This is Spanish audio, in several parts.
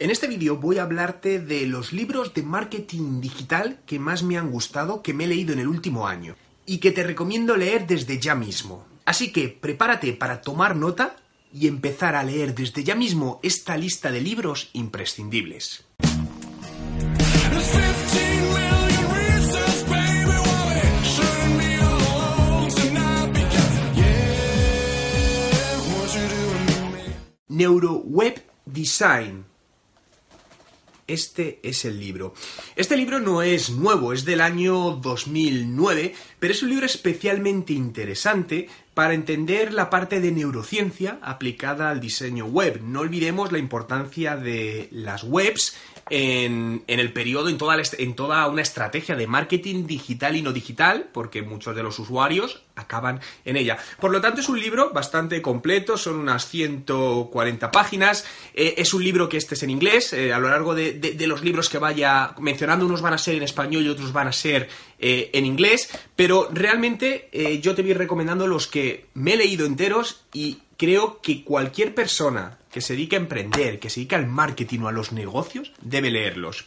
En este vídeo voy a hablarte de los libros de marketing digital que más me han gustado, que me he leído en el último año y que te recomiendo leer desde ya mismo. Así que prepárate para tomar nota y empezar a leer desde ya mismo esta lista de libros imprescindibles. Neuroweb Design este es el libro. Este libro no es nuevo, es del año 2009, pero es un libro especialmente interesante para entender la parte de neurociencia aplicada al diseño web. No olvidemos la importancia de las webs en, el periodo, en toda, una estrategia de marketing digital y no digital, porque muchos de los usuarios acaban en ella. Por lo tanto, es un libro bastante completo, son unas 140 páginas. Eh, es un libro que este es en inglés. Eh, a lo largo de, los libros que vaya mencionando, unos van a ser en español y otros van a ser eh, en inglés. Pero realmente yo te voy recomendando los que me he leído enteros y creo que cualquier persona que se dedique a emprender, que se dedique al marketing o a los negocios, debe leerlos.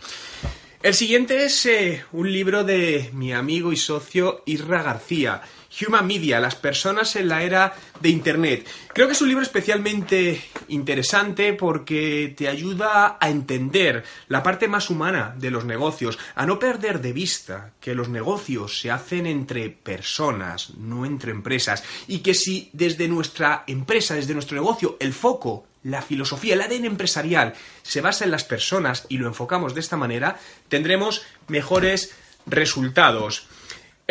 El siguiente es un libro de mi amigo y socio Isra García. Human Media, las personas en la era de Internet. Creo que es un libro especialmente interesante porque te ayuda a entender la parte más humana de los negocios, a no perder de vista que los negocios se hacen entre personas, no entre empresas, y que si desde nuestra empresa, desde nuestro negocio, el foco la filosofía, el ADN empresarial se basa en las personas y lo enfocamos de esta manera, tendremos mejores resultados.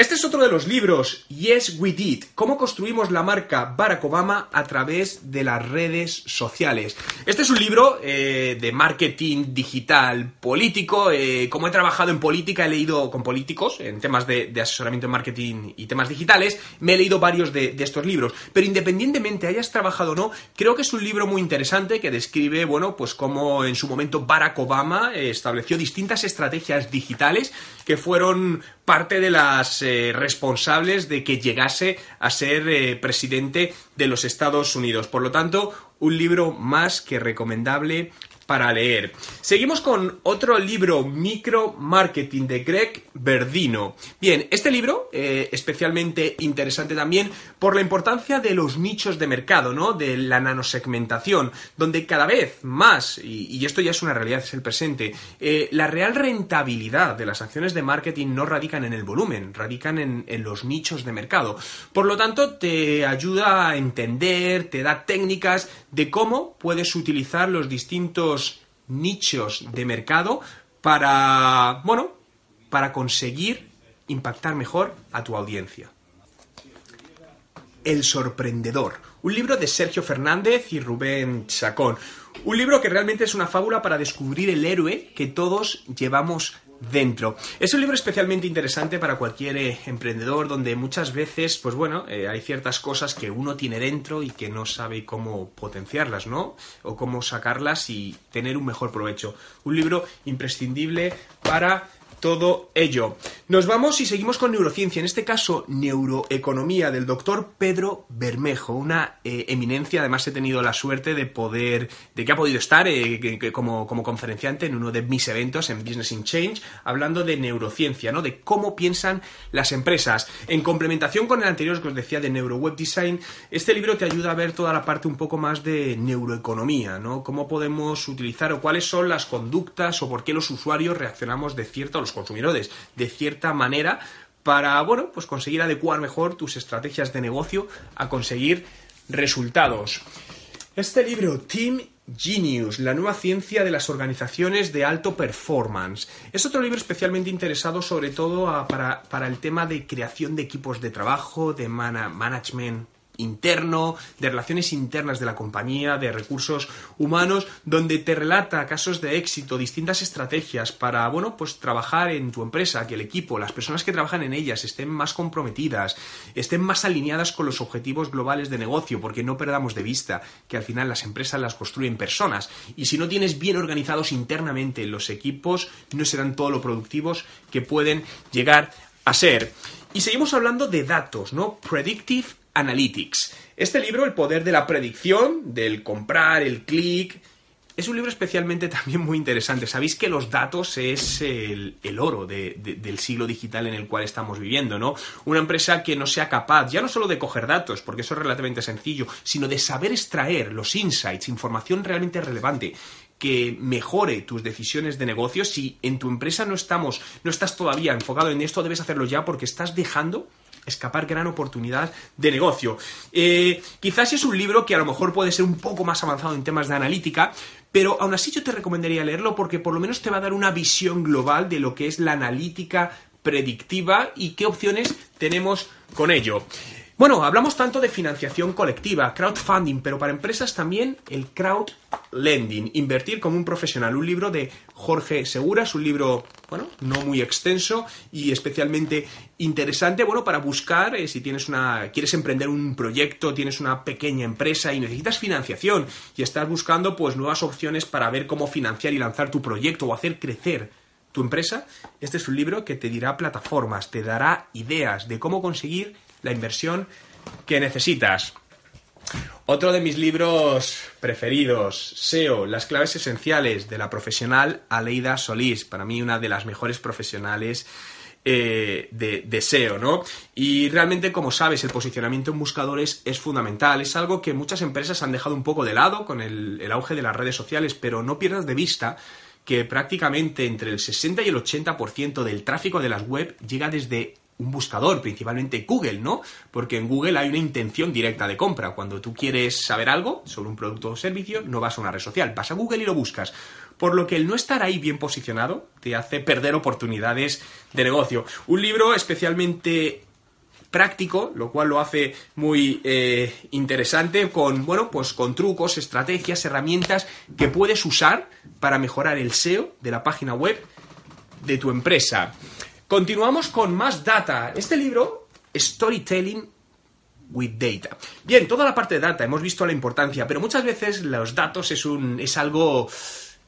Este es otro de los libros, Yes We Did, cómo construimos la marca Barack Obama a través de las redes sociales. Este es un libro eh, de marketing digital político. Eh, como he trabajado en política, he leído con políticos en temas de, asesoramiento en marketing y temas digitales, me he leído varios de, estos libros. Pero independientemente hayas trabajado o no, creo que es un libro muy interesante que describe, bueno, pues cómo en su momento Barack Obama eh, estableció distintas estrategias digitales que fueron parte de las eh, responsables de que llegase a ser eh, presidente de los Estados Unidos. Por lo tanto, un libro más que recomendable para leer. Seguimos con otro libro, Micro Marketing, de Greg Verdino. Bien, este libro, eh, especialmente interesante también por la importancia de los nichos de mercado, ¿no? De la nanosegmentación, donde cada vez más, y, esto ya es una realidad, es el presente, eh, la real rentabilidad de las acciones de marketing no radican en el volumen, radican en, en los nichos de mercado. Por lo tanto, te ayuda a entender, te da técnicas de cómo puedes utilizar los distintos nichos de mercado para, bueno, para conseguir impactar mejor a tu audiencia. El sorprendedor, un libro de Sergio Fernández y Rubén Chacón. Un libro que realmente es una fábula para descubrir el héroe que todos llevamos dentro. Es un libro especialmente interesante para cualquier eh, emprendedor donde muchas veces, pues bueno, eh, hay ciertas cosas que uno tiene dentro y que no sabe cómo potenciarlas, ¿no? O cómo sacarlas y tener un mejor provecho. Un libro imprescindible para todo ello. Nos vamos y seguimos con neurociencia, en este caso neuroeconomía del doctor Pedro Bermejo, una eh, eminencia, además he tenido la suerte de poder, de que ha podido estar eh, como, como, conferenciante en uno de mis eventos en Business in Change, hablando de neurociencia, ¿no? de cómo piensan las empresas. En complementación con el anterior que os decía de Neuroweb Design, este libro te ayuda a ver toda la parte un poco más de neuroeconomía, ¿no? cómo podemos utilizar o cuáles son las conductas o por qué los usuarios reaccionamos de consumidores de cierta manera para, bueno, pues conseguir adecuar mejor tus estrategias de negocio a conseguir resultados. Este libro, Team Genius, la nueva ciencia de las organizaciones de alto performance. Es otro libro especialmente interesado sobre todo para, el tema de creación de equipos de trabajo, de management interno, de relaciones internas de la compañía, de recursos humanos, donde te relata casos de éxito, distintas estrategias para, bueno, pues trabajar en tu empresa, que el equipo, las personas que trabajan en ellas estén más comprometidas, estén más alineadas con los objetivos globales de negocio, porque no perdamos de vista que al final las empresas las construyen personas y si no tienes bien organizados internamente los equipos, no serán todo lo productivos que pueden llegar a ser. Y seguimos hablando de datos, ¿no? Predictive Analytics. Este libro, El poder de la predicción, del comprar, el clic, es un libro especialmente también muy interesante. Sabéis que los datos es el, oro del siglo digital en el cual estamos viviendo, ¿no? Una empresa que no sea capaz, ya no solo de coger datos, porque eso es relativamente sencillo, sino de saber extraer los insights, información realmente relevante que mejore tus decisiones de negocio. Si en tu empresa no estamos, no estás todavía enfocado en esto, debes hacerlo ya porque estás dejando escapar gran oportunidad de negocio. Eh, quizás es un libro que a lo mejor puede ser un poco más avanzado en temas de analítica, pero aún así yo te recomendaría leerlo porque por lo menos te va a dar una visión global de lo que es la analítica predictiva y qué opciones tenemos con ello. Bueno, hablamos tanto de financiación colectiva, crowdfunding, pero para empresas también el crowdlending, invertir como un profesional. Un libro de Jorge Segura, es un libro, bueno, no muy extenso y especialmente interesante, bueno, para buscar eh, si tienes una, quieres emprender un proyecto, tienes una pequeña empresa y necesitas financiación y estás buscando pues nuevas opciones para ver cómo financiar y lanzar tu proyecto o hacer crecer tu empresa. Este es un libro que te dirá plataformas, te dará ideas de cómo conseguir la inversión que necesitas. Otro de mis libros preferidos, SEO, las claves esenciales de la profesional Aleida Solís, para mí una de las mejores profesionales eh, de, SEO, ¿no? Y realmente, como sabes, el posicionamiento en buscadores es fundamental, es algo que muchas empresas han dejado un poco de lado con el, el auge de las redes sociales, pero no pierdas de vista que prácticamente entre el 60 y el 80% del tráfico de las web llega desde un buscador, principalmente Google, ¿no? Porque en Google hay una intención directa de compra. Cuando tú quieres saber algo sobre un producto o servicio, no vas a una red social, vas a Google y lo buscas. Por lo que el no estar ahí bien posicionado te hace perder oportunidades de negocio. Un libro especialmente práctico, lo cual lo hace muy eh, interesante con, bueno, pues con trucos, estrategias, herramientas que puedes usar para mejorar el SEO de la página web de tu empresa. Continuamos con más data. Este libro, Storytelling with Data. Bien, toda la parte de data, hemos visto la importancia, pero muchas veces los datos es, un, es algo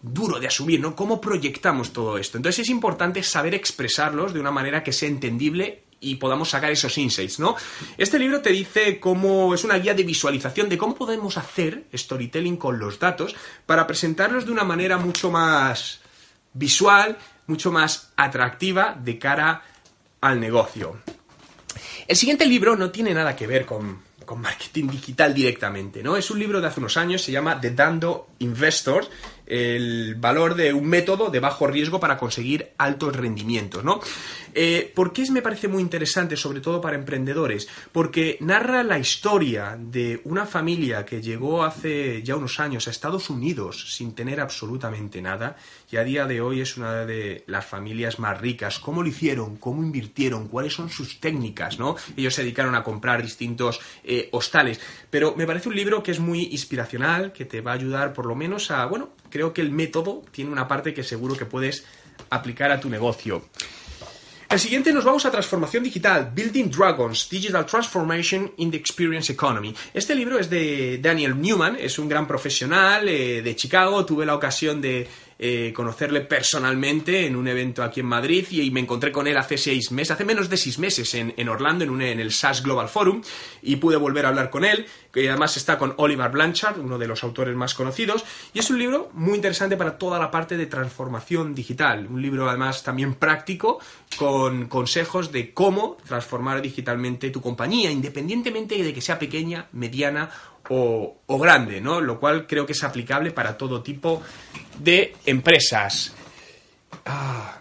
duro de asumir, ¿no? ¿Cómo proyectamos todo esto? Entonces es importante saber expresarlos de una manera que sea entendible y podamos sacar esos insights, ¿no? Este libro te dice cómo es una guía de visualización de cómo podemos hacer storytelling con los datos para presentarlos de una manera mucho más visual mucho más atractiva de cara al negocio. El siguiente libro no tiene nada que ver con, marketing digital directamente, ¿no? Es un libro de hace unos años, se llama The Dando Investors el valor de un método de bajo riesgo para conseguir altos rendimientos, ¿no? Eh, ¿Por qué me parece muy interesante, sobre todo para emprendedores? Porque narra la historia de una familia que llegó hace ya unos años a Estados Unidos sin tener absolutamente nada y a día de hoy es una de las familias más ricas. ¿Cómo lo hicieron? ¿Cómo invirtieron? ¿Cuáles son sus técnicas? ¿no? Ellos se dedicaron a comprar distintos eh, hostales. Pero me parece un libro que es muy inspiracional, que te va a ayudar por lo menos a, bueno, creo que el método tiene una parte que seguro que puedes aplicar a tu negocio. El siguiente nos vamos a transformación digital, Building Dragons, Digital Transformation in the Experience Economy. Este libro es de Daniel Newman, es un gran profesional eh, de Chicago, tuve la ocasión de eh, conocerle personalmente en un evento aquí en Madrid y, me encontré con él hace seis meses, hace menos de seis meses en, Orlando, en, en el SAS Global Forum, y pude volver a hablar con él, que además está con Oliver Blanchard, uno de los autores más conocidos, y es un libro muy interesante para toda la parte de transformación digital, un libro además también práctico, con consejos de cómo transformar digitalmente tu compañía, independientemente de que sea pequeña, mediana o, grande, ¿no? Lo cual creo que es aplicable para todo tipo de empresas. Ah,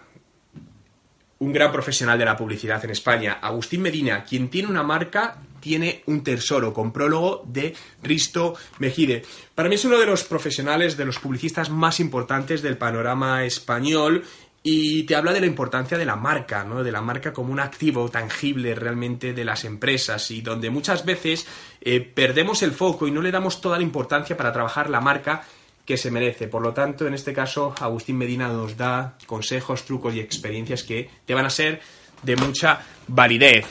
un gran profesional de la publicidad en España, Agustín Medina, quien tiene una marca, tiene un tesoro, con prólogo de Risto Mejide. Para mí es uno de los profesionales, de los publicistas más importantes del panorama español y te habla de la importancia de la marca, ¿no? De la marca como un activo tangible realmente de las empresas y donde muchas veces eh, perdemos el foco y no le damos toda la importancia para trabajar la marca que se merece. Por lo tanto, en este caso, Agustín Medina nos da consejos, trucos y experiencias que te van a ser de mucha validez.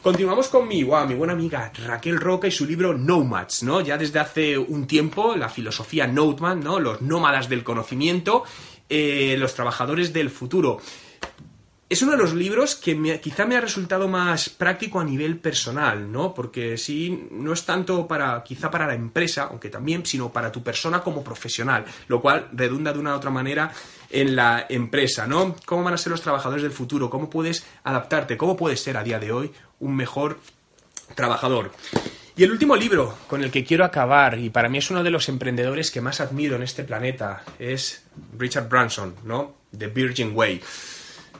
Continuamos con mi, mi buena amiga Raquel Roca y su libro Nomads, ¿no? Ya desde hace un tiempo, la filosofía Noteman, ¿no? Los nómadas del conocimiento, eh, los trabajadores del futuro es uno de los libros que quizá me ha resultado más práctico a nivel personal, ¿no? Porque sí, no es tanto para, quizá para la empresa, aunque también, sino para tu persona como profesional, lo cual redunda de una u otra manera en la empresa, ¿no? ¿Cómo van a ser los trabajadores del futuro? ¿Cómo puedes adaptarte? ¿Cómo puedes ser a día de hoy un mejor trabajador? Y el último libro con el que quiero acabar, y para mí es uno de los emprendedores que más admiro en este planeta, es Richard Branson, ¿no? The Virgin Way.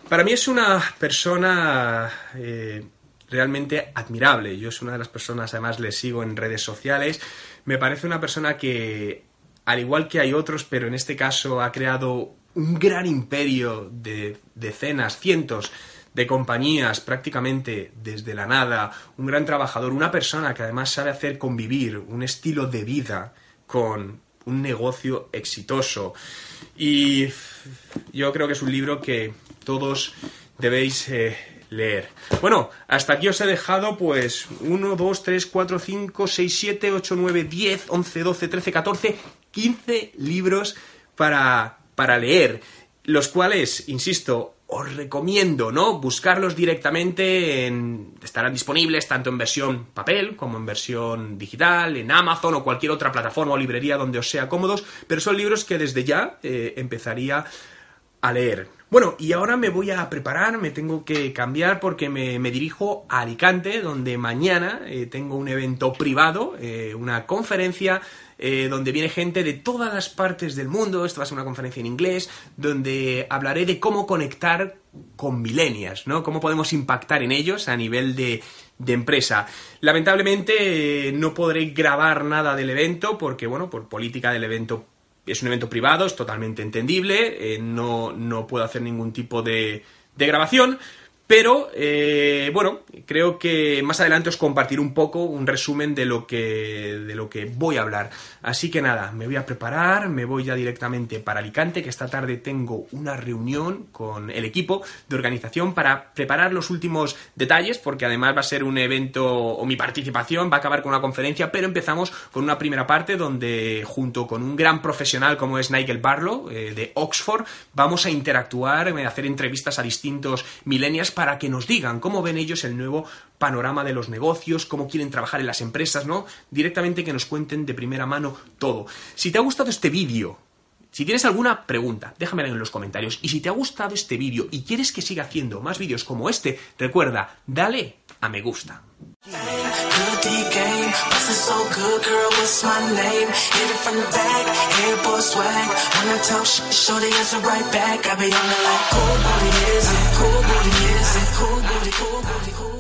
Para mí es una persona eh, realmente admirable. Yo es una de las personas, además le sigo en redes sociales. Me parece una persona que, al igual que hay otros, pero en este caso ha creado un gran imperio de decenas, cientos de compañías prácticamente desde la nada, un gran trabajador, una persona que además sabe hacer convivir un estilo de vida con un negocio exitoso. Y yo creo que es un libro que todos debéis eh, leer. Bueno, hasta aquí os he dejado pues 1, 2, 3, 4, 5, 6, 7, 8, 9, 10, 11, 12, 13, 14, 15 libros para, para leer, los cuales, insisto, os recomiendo, ¿no? Buscarlos directamente en... estarán disponibles tanto en versión papel como en versión digital, en Amazon o cualquier otra plataforma o librería donde os sea cómodos, pero son libros que desde ya eh, empezaría a leer. Bueno, y ahora me voy a preparar, me tengo que cambiar porque me, dirijo a Alicante, donde mañana eh, tengo un evento privado, eh, una conferencia eh, donde viene gente de todas las partes del mundo, esto va a ser una conferencia en inglés, donde hablaré de cómo conectar con millennials, ¿no? Cómo podemos impactar en ellos a nivel de, de empresa. Lamentablemente no podré grabar nada del evento porque, bueno, por política del evento es un evento privado, es totalmente entendible, eh, no, no puedo hacer ningún tipo de, de grabación, pero, eh, bueno, creo que más adelante os compartiré un poco un resumen de lo, que, de lo que voy a hablar. Así que nada, me voy a preparar, me voy ya directamente para Alicante, que esta tarde tengo una reunión con el equipo de organización para preparar los últimos detalles, porque además va a ser un evento, o mi participación va a acabar con una conferencia, pero empezamos con una primera parte donde, junto con un gran profesional como es Nigel Barlow, eh, de Oxford, vamos a interactuar, a hacer entrevistas a distintos millennials para que nos digan cómo ven ellos el nuevo panorama de los negocios, cómo quieren trabajar en las empresas, ¿no? Directamente que nos cuenten de primera mano todo. Si te ha gustado este vídeo, si tienes alguna pregunta, déjamela en los comentarios. Y si te ha gustado este vídeo y quieres que siga haciendo más vídeos como este, recuerda, dale a me gusta. 50 game. Bustin' so good, girl, what's my name? Hit it from the back, hair boy swag. When I talk sh- shorty answer right back. I be on it like, cool booty is it, cool booty is it, cool booty, cool booty, cool booty.